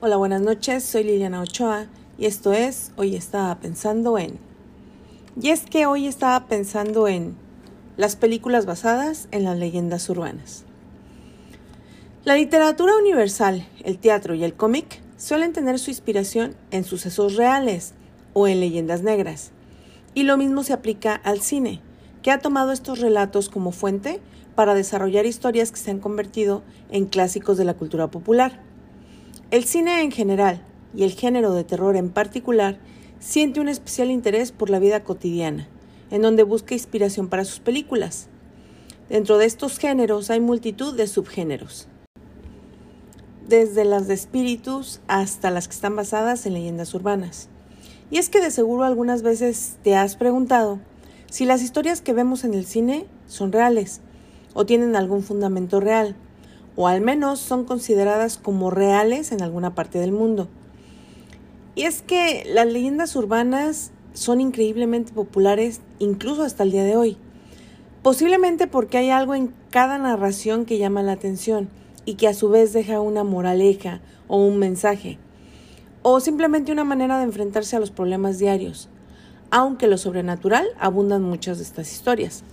Hola, buenas noches, soy Liliana Ochoa y esto es Hoy estaba pensando en. Y es que hoy estaba pensando en las películas basadas en las leyendas urbanas. La literatura universal, el teatro y el cómic suelen tener su inspiración en sucesos reales o en leyendas negras. Y lo mismo se aplica al cine, que ha tomado estos relatos como fuente para desarrollar historias que se han convertido en clásicos de la cultura popular. El cine en general y el género de terror en particular siente un especial interés por la vida cotidiana, en donde busca inspiración para sus películas. Dentro de estos géneros hay multitud de subgéneros, desde las de espíritus hasta las que están basadas en leyendas urbanas. Y es que de seguro algunas veces te has preguntado si las historias que vemos en el cine son reales o tienen algún fundamento real o al menos son consideradas como reales en alguna parte del mundo. Y es que las leyendas urbanas son increíblemente populares incluso hasta el día de hoy. Posiblemente porque hay algo en cada narración que llama la atención y que a su vez deja una moraleja o un mensaje, o simplemente una manera de enfrentarse a los problemas diarios, aunque lo sobrenatural abundan muchas de estas historias.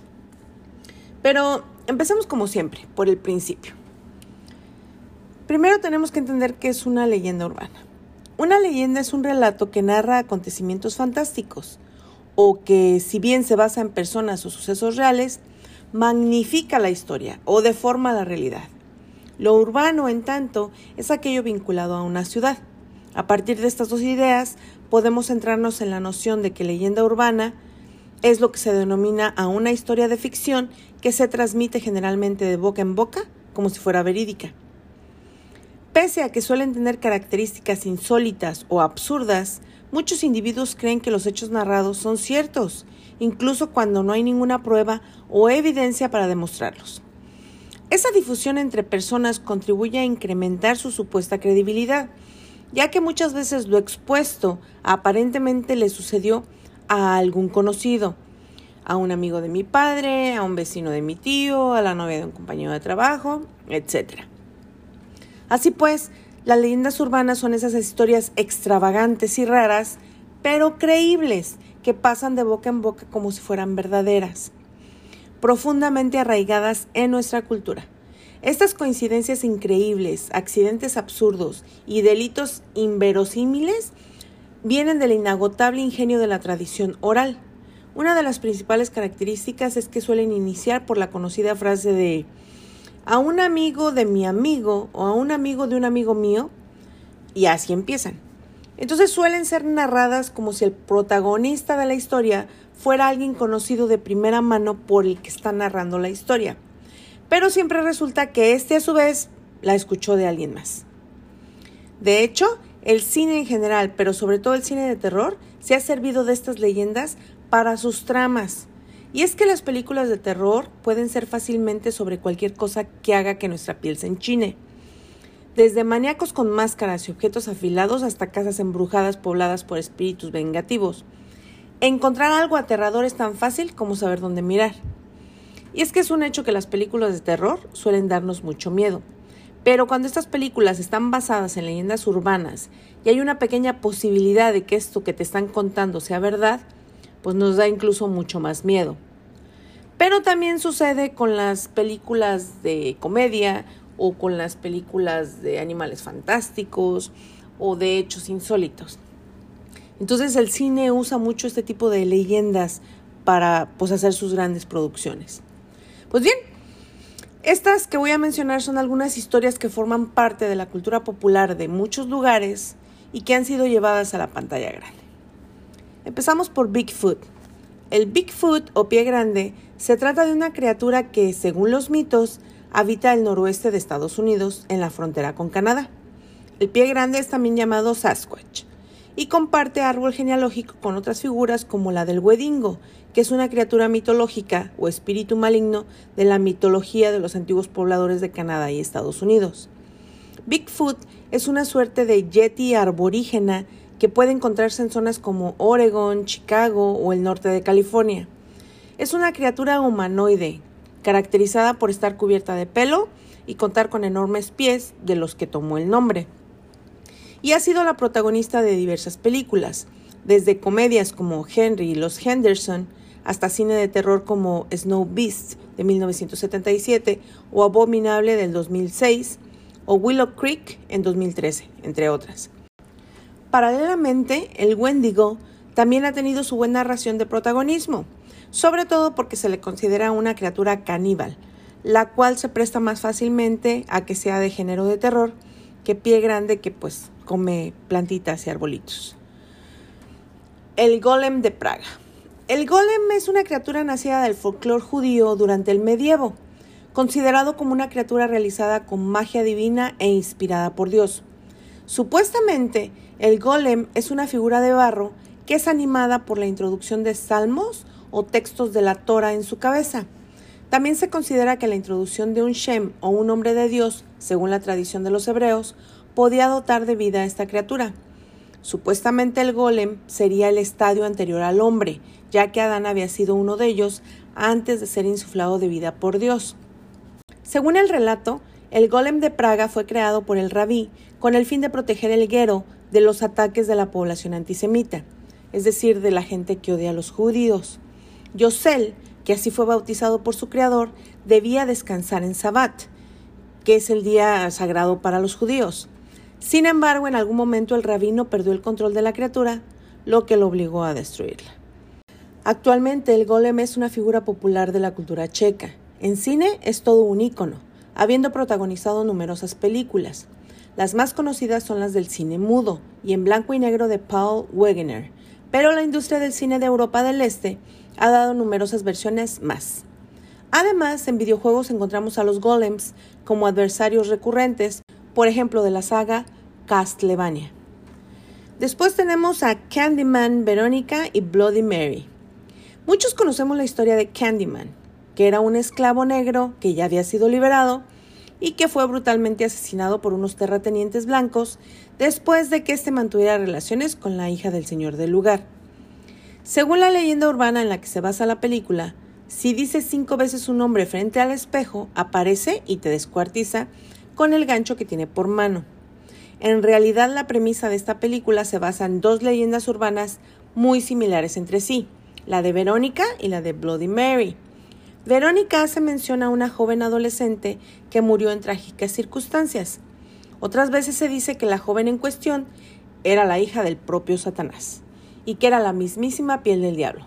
Pero empecemos como siempre, por el principio. Primero tenemos que entender qué es una leyenda urbana. Una leyenda es un relato que narra acontecimientos fantásticos o que, si bien se basa en personas o sucesos reales, magnifica la historia o deforma la realidad. Lo urbano, en tanto, es aquello vinculado a una ciudad. A partir de estas dos ideas, podemos centrarnos en la noción de que leyenda urbana es lo que se denomina a una historia de ficción que se transmite generalmente de boca en boca como si fuera verídica. Pese a que suelen tener características insólitas o absurdas, muchos individuos creen que los hechos narrados son ciertos, incluso cuando no hay ninguna prueba o evidencia para demostrarlos. Esa difusión entre personas contribuye a incrementar su supuesta credibilidad, ya que muchas veces lo expuesto aparentemente le sucedió a algún conocido, a un amigo de mi padre, a un vecino de mi tío, a la novia de un compañero de trabajo, etc. Así pues, las leyendas urbanas son esas historias extravagantes y raras, pero creíbles, que pasan de boca en boca como si fueran verdaderas, profundamente arraigadas en nuestra cultura. Estas coincidencias increíbles, accidentes absurdos y delitos inverosímiles vienen del inagotable ingenio de la tradición oral. Una de las principales características es que suelen iniciar por la conocida frase de a un amigo de mi amigo o a un amigo de un amigo mío y así empiezan. Entonces suelen ser narradas como si el protagonista de la historia fuera alguien conocido de primera mano por el que está narrando la historia. Pero siempre resulta que este a su vez la escuchó de alguien más. De hecho, el cine en general, pero sobre todo el cine de terror, se ha servido de estas leyendas para sus tramas. Y es que las películas de terror pueden ser fácilmente sobre cualquier cosa que haga que nuestra piel se enchine. Desde maníacos con máscaras y objetos afilados hasta casas embrujadas pobladas por espíritus vengativos. Encontrar algo aterrador es tan fácil como saber dónde mirar. Y es que es un hecho que las películas de terror suelen darnos mucho miedo. Pero cuando estas películas están basadas en leyendas urbanas y hay una pequeña posibilidad de que esto que te están contando sea verdad, pues nos da incluso mucho más miedo. Pero también sucede con las películas de comedia o con las películas de animales fantásticos o de hechos insólitos. Entonces el cine usa mucho este tipo de leyendas para pues, hacer sus grandes producciones. Pues bien, estas que voy a mencionar son algunas historias que forman parte de la cultura popular de muchos lugares y que han sido llevadas a la pantalla grande. Empezamos por Bigfoot. El Bigfoot o pie grande se trata de una criatura que, según los mitos, habita el noroeste de Estados Unidos, en la frontera con Canadá. El pie grande es también llamado Sasquatch y comparte árbol genealógico con otras figuras como la del Wedingo, que es una criatura mitológica o espíritu maligno de la mitología de los antiguos pobladores de Canadá y Estados Unidos. Bigfoot es una suerte de yeti arborígena que puede encontrarse en zonas como Oregon, Chicago o el norte de California. Es una criatura humanoide, caracterizada por estar cubierta de pelo y contar con enormes pies de los que tomó el nombre. y ha sido la protagonista de diversas películas, desde comedias como Henry y los Henderson, hasta cine de terror como Snow Beast de 1977 o Abominable del 2006 o Willow Creek en 2013, entre otras. Paralelamente, el Wendigo también ha tenido su buena ración de protagonismo, sobre todo porque se le considera una criatura caníbal, la cual se presta más fácilmente a que sea de género de terror que pie grande que pues come plantitas y arbolitos. El golem de Praga. El golem es una criatura nacida del folclore judío durante el medievo, considerado como una criatura realizada con magia divina e inspirada por Dios. Supuestamente, el golem es una figura de barro que es animada por la introducción de salmos o textos de la Torah en su cabeza. También se considera que la introducción de un Shem o un hombre de Dios, según la tradición de los hebreos, podía dotar de vida a esta criatura. Supuestamente el golem sería el estadio anterior al hombre, ya que Adán había sido uno de ellos antes de ser insuflado de vida por Dios. Según el relato, el golem de Praga fue creado por el rabí con el fin de proteger el guero de los ataques de la población antisemita, es decir, de la gente que odia a los judíos. Yosel, que así fue bautizado por su creador, debía descansar en Sabbat, que es el día sagrado para los judíos. Sin embargo, en algún momento el rabino perdió el control de la criatura, lo que lo obligó a destruirla. Actualmente el golem es una figura popular de la cultura checa. En cine es todo un ícono, habiendo protagonizado numerosas películas. Las más conocidas son las del cine mudo y en blanco y negro de Paul Wegener, pero la industria del cine de Europa del Este ha dado numerosas versiones más. Además, en videojuegos encontramos a los golems como adversarios recurrentes, por ejemplo, de la saga Castlevania. Después tenemos a Candyman Verónica y Bloody Mary. Muchos conocemos la historia de Candyman, que era un esclavo negro que ya había sido liberado y que fue brutalmente asesinado por unos terratenientes blancos después de que éste mantuviera relaciones con la hija del señor del lugar. Según la leyenda urbana en la que se basa la película, si dices cinco veces un nombre frente al espejo, aparece y te descuartiza con el gancho que tiene por mano. En realidad la premisa de esta película se basa en dos leyendas urbanas muy similares entre sí, la de Verónica y la de Bloody Mary. Verónica hace mención a una joven adolescente que murió en trágicas circunstancias. Otras veces se dice que la joven en cuestión era la hija del propio Satanás y que era la mismísima piel del diablo.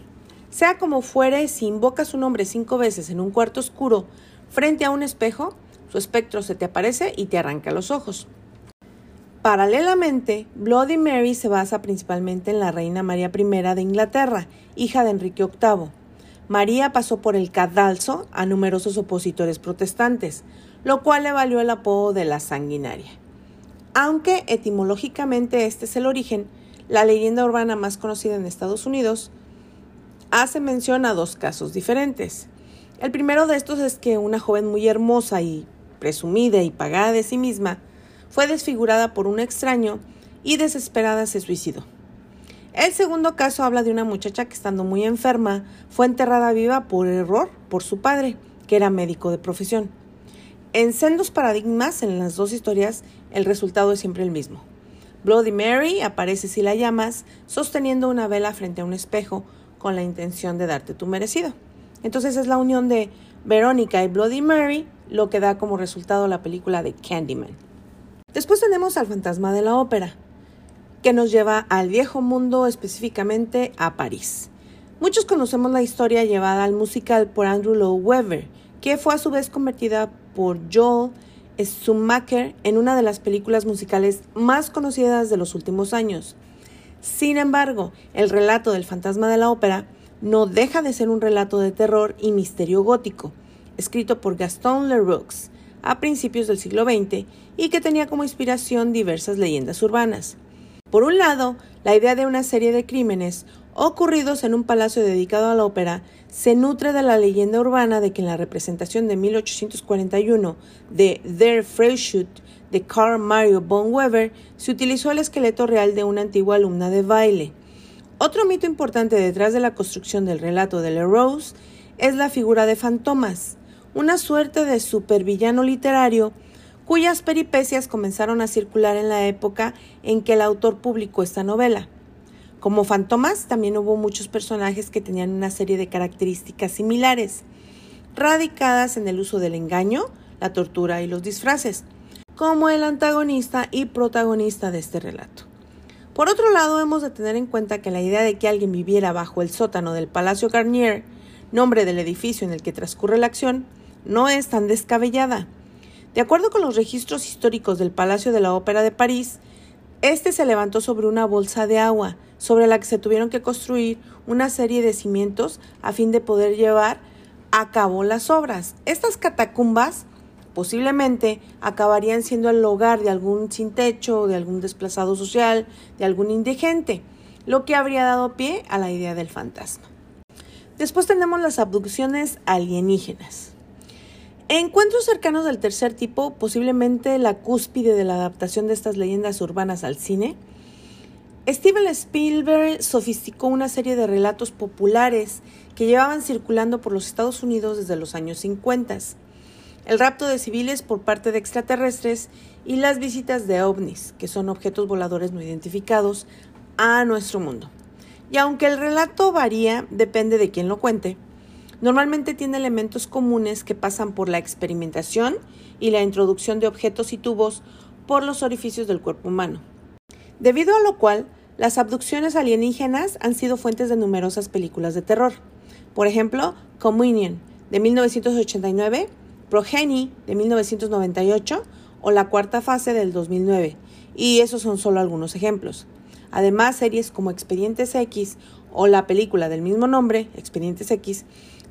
Sea como fuere, si invocas su nombre cinco veces en un cuarto oscuro frente a un espejo, su espectro se te aparece y te arranca los ojos. Paralelamente, Bloody Mary se basa principalmente en la reina María I de Inglaterra, hija de Enrique VIII. María pasó por el cadalso a numerosos opositores protestantes, lo cual le valió el apodo de la sanguinaria. Aunque etimológicamente este es el origen, la leyenda urbana más conocida en Estados Unidos hace mención a dos casos diferentes. El primero de estos es que una joven muy hermosa y presumida y pagada de sí misma, fue desfigurada por un extraño y desesperada se suicidó. El segundo caso habla de una muchacha que estando muy enferma fue enterrada viva por error por su padre, que era médico de profesión. En sendos paradigmas en las dos historias el resultado es siempre el mismo. Bloody Mary aparece si la llamas sosteniendo una vela frente a un espejo con la intención de darte tu merecido. Entonces es la unión de Verónica y Bloody Mary lo que da como resultado la película de Candyman. Después tenemos al fantasma de la ópera, que nos lleva al viejo mundo, específicamente a París. Muchos conocemos la historia llevada al musical por Andrew Lloyd Webber, que fue a su vez convertida por Joel Schumacher en una de las películas musicales más conocidas de los últimos años. Sin embargo, el relato del fantasma de la ópera no deja de ser un relato de terror y misterio gótico, escrito por Gaston Leroux a principios del siglo XX y que tenía como inspiración diversas leyendas urbanas. Por un lado, la idea de una serie de crímenes ocurridos en un palacio dedicado a la ópera se nutre de la leyenda urbana de que en la representación de 1841 de Der Freischütz de Carl Mario von Weber se utilizó el esqueleto real de una antigua alumna de baile. Otro mito importante detrás de la construcción del relato de Leroux es la figura de Fantomas, una suerte de supervillano literario cuyas peripecias comenzaron a circular en la época en que el autor publicó esta novela. Como fantomas, también hubo muchos personajes que tenían una serie de características similares, radicadas en el uso del engaño, la tortura y los disfraces, como el antagonista y protagonista de este relato. Por otro lado, hemos de tener en cuenta que la idea de que alguien viviera bajo el sótano del Palacio Garnier, nombre del edificio en el que transcurre la acción, no es tan descabellada. De acuerdo con los registros históricos del Palacio de la Ópera de París, este se levantó sobre una bolsa de agua, sobre la que se tuvieron que construir una serie de cimientos a fin de poder llevar a cabo las obras. Estas catacumbas posiblemente acabarían siendo el hogar de algún sin techo, de algún desplazado social, de algún indigente, lo que habría dado pie a la idea del fantasma. Después tenemos las abducciones alienígenas. Encuentros cercanos del tercer tipo, posiblemente la cúspide de la adaptación de estas leyendas urbanas al cine, Steven Spielberg sofisticó una serie de relatos populares que llevaban circulando por los Estados Unidos desde los años 50. El rapto de civiles por parte de extraterrestres y las visitas de ovnis, que son objetos voladores no identificados, a nuestro mundo. Y aunque el relato varía, depende de quién lo cuente, normalmente tiene elementos comunes que pasan por la experimentación y la introducción de objetos y tubos por los orificios del cuerpo humano. Debido a lo cual, las abducciones alienígenas han sido fuentes de numerosas películas de terror. Por ejemplo, Communion, de 1989, Progeny, de 1998, o La Cuarta Fase, del 2009. Y esos son solo algunos ejemplos. Además, series como Expedientes X o la película del mismo nombre, Expedientes X,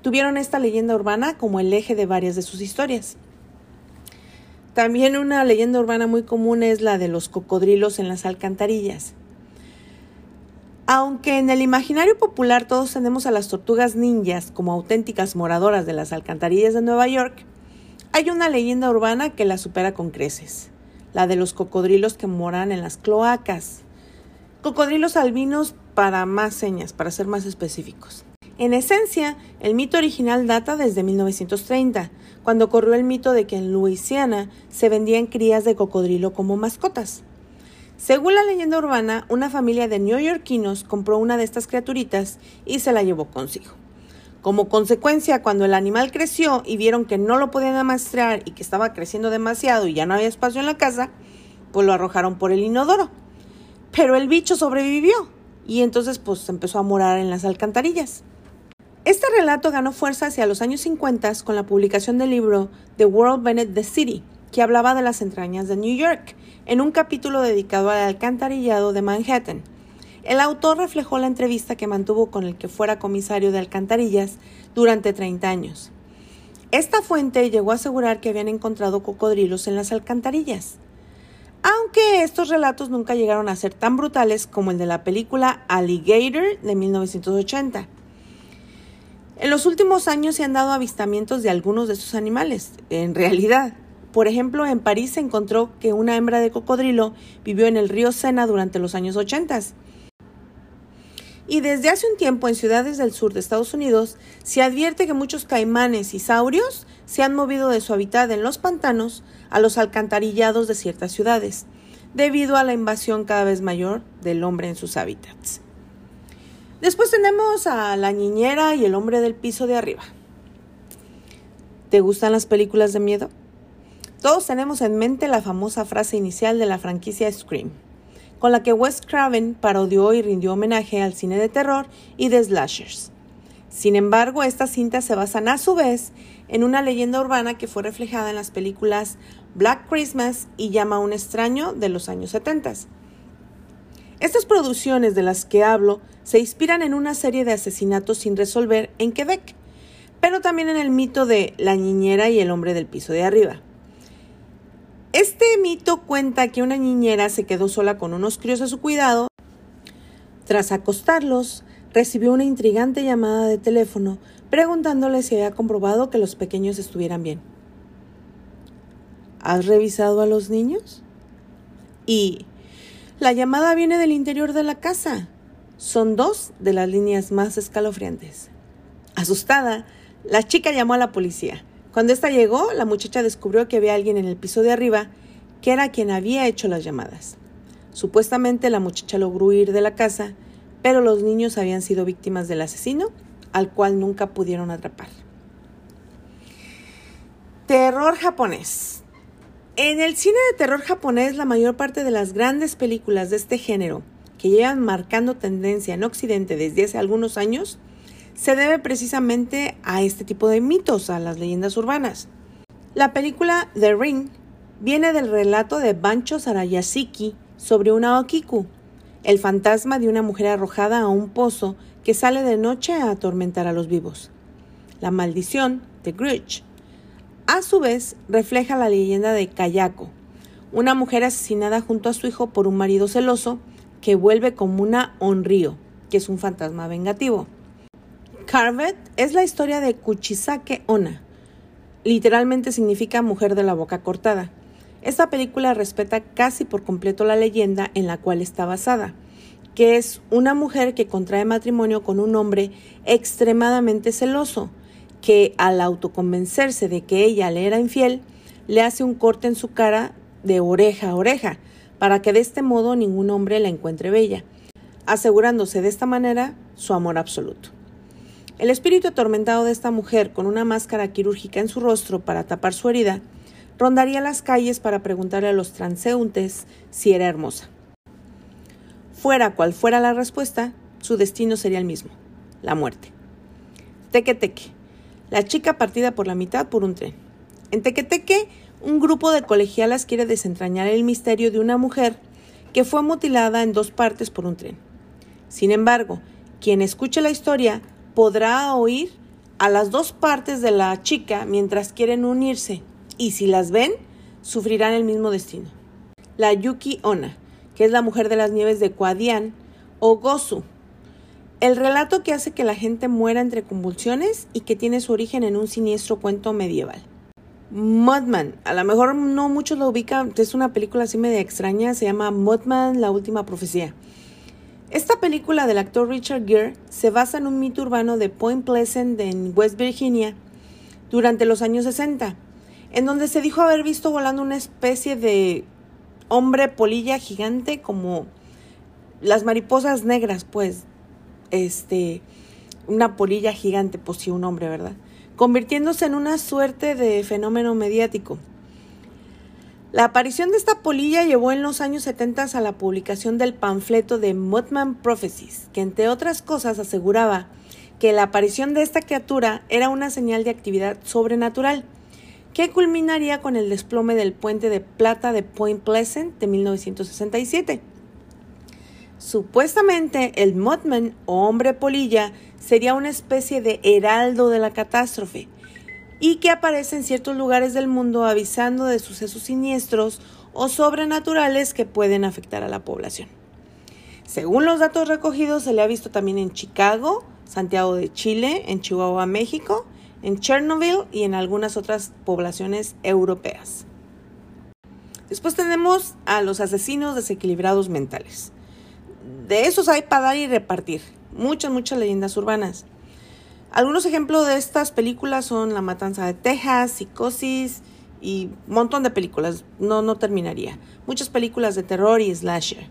tuvieron esta leyenda urbana como el eje de varias de sus historias. También una leyenda urbana muy común es la de los cocodrilos en las alcantarillas. Aunque en el imaginario popular todos tenemos a las tortugas ninjas como auténticas moradoras de las alcantarillas de Nueva York, hay una leyenda urbana que la supera con creces, la de los cocodrilos que moran en las cloacas. Cocodrilos albinos para más señas, para ser más específicos. En esencia, el mito original data desde 1930, cuando corrió el mito de que en Luisiana se vendían crías de cocodrilo como mascotas. Según la leyenda urbana, una familia de neoyorquinos compró una de estas criaturitas y se la llevó consigo. Como consecuencia, cuando el animal creció y vieron que no lo podían amastrar y que estaba creciendo demasiado y ya no había espacio en la casa, pues lo arrojaron por el inodoro. Pero el bicho sobrevivió y entonces pues empezó a morar en las alcantarillas. Este relato ganó fuerza hacia los años 50 con la publicación del libro The World Bennett the City, que hablaba de las entrañas de New York, en un capítulo dedicado al alcantarillado de Manhattan. El autor reflejó la entrevista que mantuvo con el que fuera comisario de alcantarillas durante 30 años. Esta fuente llegó a asegurar que habían encontrado cocodrilos en las alcantarillas, aunque estos relatos nunca llegaron a ser tan brutales como el de la película Alligator de 1980. En los últimos años se han dado avistamientos de algunos de estos animales, en realidad, por ejemplo, en París se encontró que una hembra de cocodrilo vivió en el río Sena durante los años 80. Y desde hace un tiempo en ciudades del sur de Estados Unidos se advierte que muchos caimanes y saurios se han movido de su hábitat en los pantanos a los alcantarillados de ciertas ciudades, debido a la invasión cada vez mayor del hombre en sus hábitats. Después tenemos a la niñera y el hombre del piso de arriba. ¿Te gustan las películas de miedo? Todos tenemos en mente la famosa frase inicial de la franquicia Scream, con la que Wes Craven parodió y rindió homenaje al cine de terror y de slashers. Sin embargo, estas cintas se basan a su vez en una leyenda urbana que fue reflejada en las películas Black Christmas y Llama a un extraño de los años 70. Estas producciones de las que hablo se inspiran en una serie de asesinatos sin resolver en Quebec, pero también en el mito de la niñera y el hombre del piso de arriba. Este mito cuenta que una niñera se quedó sola con unos críos a su cuidado. Tras acostarlos, recibió una intrigante llamada de teléfono preguntándole si había comprobado que los pequeños estuvieran bien. ¿Has revisado a los niños? Y la llamada viene del interior de la casa. Son dos de las líneas más escalofriantes. Asustada, la chica llamó a la policía Cuando ésta llegó, la muchacha descubrió que había alguien en el piso de arriba que era quien había hecho las llamadas. Supuestamente la muchacha logró huir de la casa, pero los niños habían sido víctimas del asesino, al cual nunca pudieron atrapar. Terror japonés. En el cine de terror japonés, la mayor parte de las grandes películas de este género, que llevan marcando tendencia en Occidente desde hace algunos años, se debe precisamente a este tipo de mitos, a las leyendas urbanas. La película The Ring viene del relato de Bancho Sarayashiki sobre una Okiku, el fantasma de una mujer arrojada a un pozo que sale de noche a atormentar a los vivos. La maldición de Grudge, a su vez, refleja la leyenda de Kayako, una mujer asesinada junto a su hijo por un marido celoso que vuelve como una Onryo, que es un fantasma vengativo. Carvet es la historia de Kuchisake Ona. Literalmente significa mujer de la boca cortada. Esta película respeta casi por completo la leyenda en la cual está basada, que es una mujer que contrae matrimonio con un hombre extremadamente celoso, que al autoconvencerse de que ella le era infiel, le hace un corte en su cara de oreja a oreja, para que de este modo ningún hombre la encuentre bella, asegurándose de esta manera su amor absoluto. El espíritu atormentado de esta mujer, con una máscara quirúrgica en su rostro para tapar su herida, rondaría las calles para preguntarle a los transeúntes si era hermosa. Fuera cual fuera la respuesta, su destino sería el mismo, la muerte. Teque Teque, la chica partida por la mitad por un tren. En Tequeteque, un grupo de colegialas quiere desentrañar el misterio de una mujer que fue mutilada en dos partes por un tren. Sin embargo, quien escuche la historia podrá oír a las dos partes de la chica mientras quieren unirse y si las ven, sufrirán el mismo destino. La Yuki Ona, que es la mujer de las nieves de Kuadian, o Gozu, el relato que hace que la gente muera entre convulsiones y que tiene su origen en un siniestro cuento medieval. Mudman, a lo mejor no muchos lo ubican, es una película así media extraña, se llama Mudman, la última profecía. Esta película del actor Richard Gere se basa en un mito urbano de Point Pleasant en West Virginia durante los años 60, en donde se dijo haber visto volando una especie de hombre polilla gigante como las mariposas negras, pues, este, una polilla gigante, pues sí, un hombre, ¿verdad? Convirtiéndose en una suerte de fenómeno mediático. La aparición de esta polilla llevó en los años 70 a la publicación del panfleto de Mudman Prophecies, que entre otras cosas aseguraba que la aparición de esta criatura era una señal de actividad sobrenatural, que culminaría con el desplome del puente de plata de Point Pleasant de 1967. Supuestamente el Mudman o hombre polilla sería una especie de heraldo de la catástrofe, y que aparece en ciertos lugares del mundo avisando de sucesos siniestros o sobrenaturales que pueden afectar a la población. Según los datos recogidos, se le ha visto también en Chicago, Santiago de Chile, en Chihuahua, México, en Chernobyl y en algunas otras poblaciones europeas. Después tenemos a los asesinos desequilibrados mentales. De esos hay para dar y repartir. Muchas, muchas leyendas urbanas. Algunos ejemplos de estas películas son La Matanza de Texas, Psicosis y un montón de películas. No, no terminaría. Muchas películas de terror y slasher.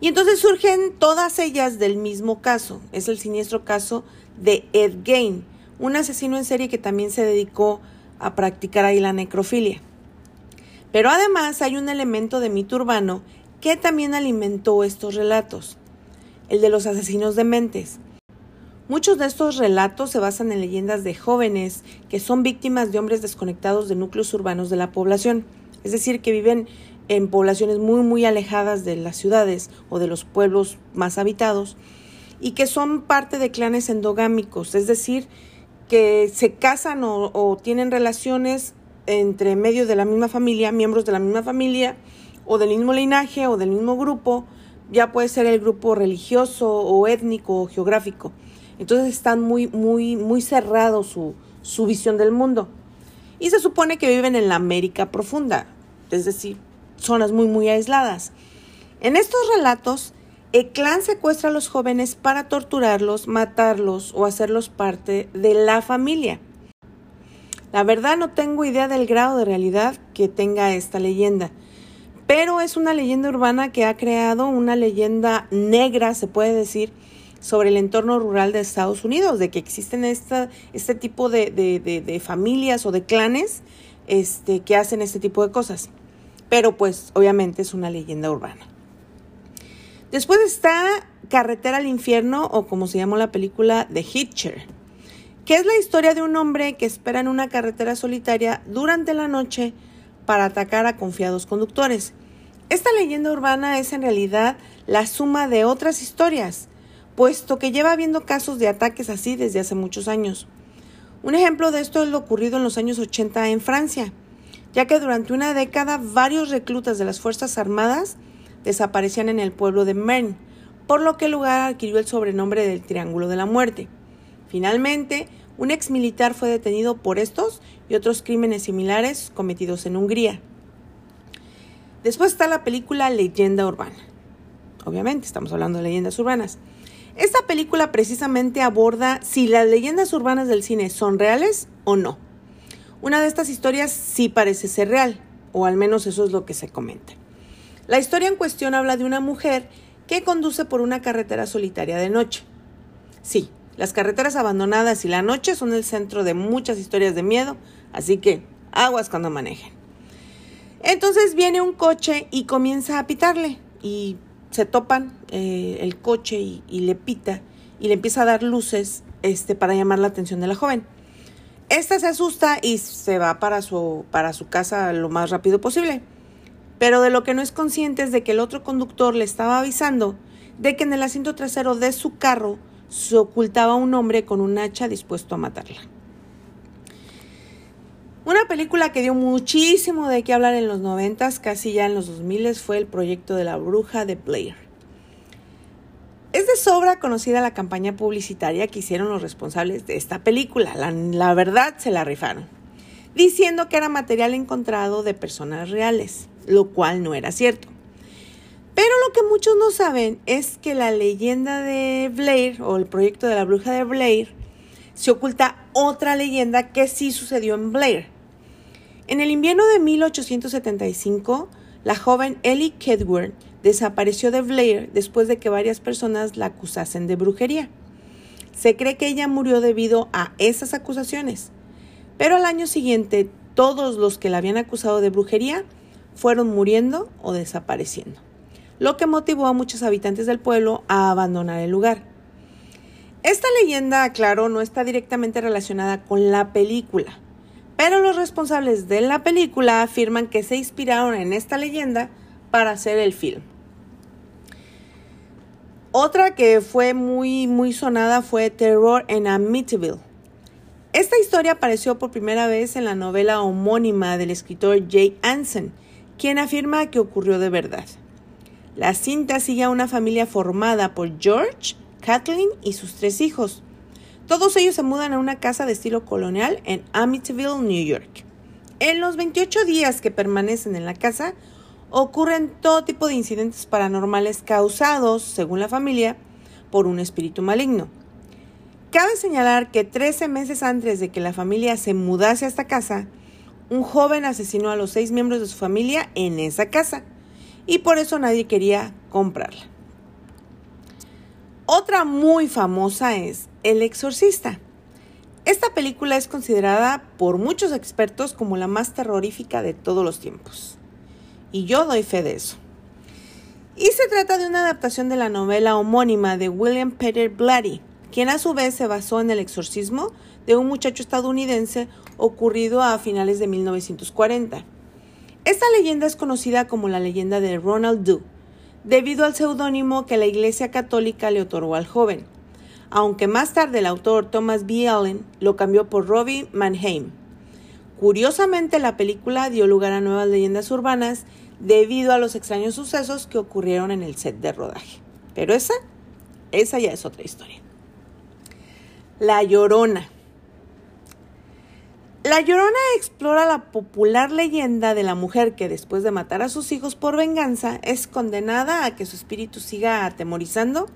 Y entonces surgen todas ellas del mismo caso. Es el siniestro caso de Ed Gain, un asesino en serie que también se dedicó a practicar ahí la necrofilia. Pero además hay un elemento de mito urbano que también alimentó estos relatos, el de los asesinos de mentes. Muchos de estos relatos se basan en leyendas de jóvenes que son víctimas de hombres desconectados de núcleos urbanos de la población, es decir, que viven en poblaciones muy muy alejadas de las ciudades o de los pueblos más habitados y que son parte de clanes endogámicos, es decir, que se casan o, tienen relaciones entre medios de la misma familia, miembros de la misma familia o del mismo linaje o del mismo grupo, ya puede ser el grupo religioso o étnico o geográfico. Entonces están muy, muy, muy cerrados su, su visión del mundo. Y se supone que viven en la América profunda, es decir, zonas muy, muy aisladas. En estos relatos, el clan secuestra a los jóvenes para torturarlos, matarlos o hacerlos parte de la familia. La verdad no tengo idea del grado de realidad que tenga esta leyenda, pero es una leyenda urbana que ha creado una leyenda negra, se puede decir, sobre el entorno rural de Estados Unidos, de que existen este tipo de, de, familias o de clanes este, que hacen este tipo de cosas. Pero pues obviamente es una leyenda urbana. Después está Carretera al Infierno o como se llamó la película The Hitcher, que es la historia de un hombre que espera en una carretera solitaria durante la noche para atacar a confiados conductores. Esta leyenda urbana es en realidad la suma de otras historias puesto que lleva habiendo casos de ataques así desde hace muchos años. Un ejemplo de esto es lo ocurrido en los años 80 en Francia, ya que durante una década varios reclutas de las Fuerzas Armadas desaparecían en el pueblo de Mern, por lo que el lugar adquirió el sobrenombre del Triángulo de la Muerte. Finalmente, un ex militar fue detenido por estos y otros crímenes similares cometidos en Hungría. Después está la película Leyenda Urbana. Obviamente, estamos hablando de leyendas urbanas. Esta película precisamente aborda si las leyendas urbanas del cine son reales o no. Una de estas historias sí parece ser real, o al menos eso es lo que se comenta. La historia en cuestión habla de una mujer que conduce por una carretera solitaria de noche. Sí, las carreteras abandonadas y la noche son el centro de muchas historias de miedo, así que aguas cuando manejen. Entonces viene un coche y comienza a pitarle y se topan eh, el coche y, le pita y le empieza a dar luces este, para llamar la atención de la joven. Esta se asusta y se va para su, para su casa lo más rápido posible. Pero de lo que no es consciente es de que el otro conductor le estaba avisando de que en el asiento trasero de su carro se ocultaba un hombre con un hacha dispuesto a matarla. Una película que dio muchísimo de qué hablar en los noventas, casi ya en los 2000 fue el proyecto de la bruja de Blair. Es de sobra conocida la campaña publicitaria que hicieron los responsables de esta película. La, la, verdad se la rifaron. Diciendo que era material encontrado de personas reales, lo cual no era cierto. Pero lo que muchos no saben es que la leyenda de Blair o el proyecto de la bruja de Blair se oculta otra leyenda que sí sucedió en Blair. En el invierno de 1875, la joven Ellie Kedworth desapareció de Blair después de que varias personas la acusasen de brujería. Se cree que ella murió debido a esas acusaciones, pero al año siguiente todos los que la habían acusado de brujería fueron muriendo o desapareciendo, lo que motivó a muchos habitantes del pueblo a abandonar el lugar. Esta leyenda, claro, no está directamente relacionada con la película, pero los responsables de la película afirman que se inspiraron en esta leyenda para hacer el film. Otra que fue muy, muy sonada fue Terror en Amityville. Esta historia apareció por primera vez en la novela homónima del escritor Jay Anson, quien afirma que ocurrió de verdad. La cinta sigue a una familia formada por George, Kathleen y sus tres hijos, todos ellos se mudan a una casa de estilo colonial en Amityville, New York. En los 28 días que permanecen en la casa, ocurren todo tipo de incidentes paranormales causados, según la familia, por un espíritu maligno. Cabe señalar que 13 meses antes de que la familia se mudase a esta casa, un joven asesinó a los seis miembros de su familia en esa casa y por eso nadie quería comprarla. Otra muy famosa es El Exorcista. Esta película es considerada por muchos expertos como la más terrorífica de todos los tiempos. Y yo doy fe de eso. Y se trata de una adaptación de la novela homónima de William Peter Blatty, quien a su vez se basó en el exorcismo de un muchacho estadounidense ocurrido a finales de 1940. Esta leyenda es conocida como la leyenda de Ronald Doe debido al seudónimo que la Iglesia Católica le otorgó al joven, aunque más tarde el autor Thomas B. Allen lo cambió por Robbie Mannheim. Curiosamente, la película dio lugar a nuevas leyendas urbanas debido a los extraños sucesos que ocurrieron en el set de rodaje. Pero esa, esa ya es otra historia. La Llorona. La Llorona explora la popular leyenda de la mujer que después de matar a sus hijos por venganza es condenada a que su espíritu siga atemorizando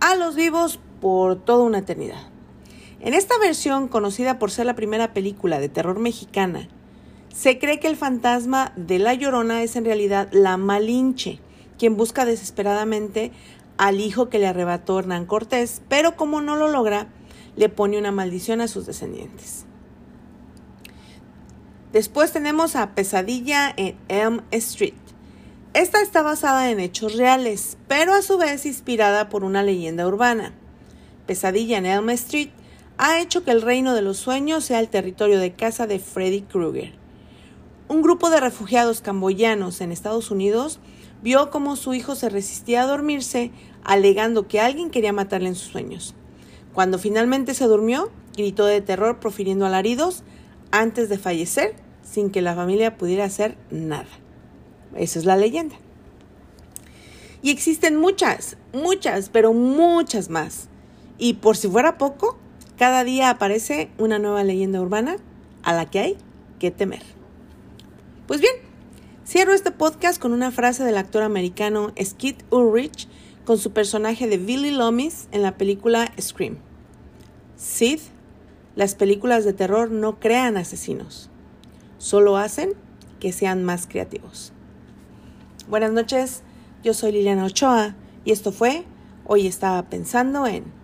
a los vivos por toda una eternidad. En esta versión, conocida por ser la primera película de terror mexicana, se cree que el fantasma de La Llorona es en realidad la Malinche, quien busca desesperadamente al hijo que le arrebató Hernán Cortés, pero como no lo logra, le pone una maldición a sus descendientes. Después tenemos a Pesadilla en Elm Street. Esta está basada en hechos reales, pero a su vez inspirada por una leyenda urbana. Pesadilla en Elm Street ha hecho que el reino de los sueños sea el territorio de casa de Freddy Krueger. Un grupo de refugiados camboyanos en Estados Unidos vio cómo su hijo se resistía a dormirse, alegando que alguien quería matarle en sus sueños. Cuando finalmente se durmió, gritó de terror profiriendo alaridos antes de fallecer sin que la familia pudiera hacer nada. Esa es la leyenda. Y existen muchas, muchas, pero muchas más. Y por si fuera poco, cada día aparece una nueva leyenda urbana a la que hay que temer. Pues bien, cierro este podcast con una frase del actor americano Skid Ulrich con su personaje de Billy Loomis en la película Scream. Sid, las películas de terror no crean asesinos, solo hacen que sean más creativos. Buenas noches, yo soy Liliana Ochoa y esto fue Hoy estaba pensando en...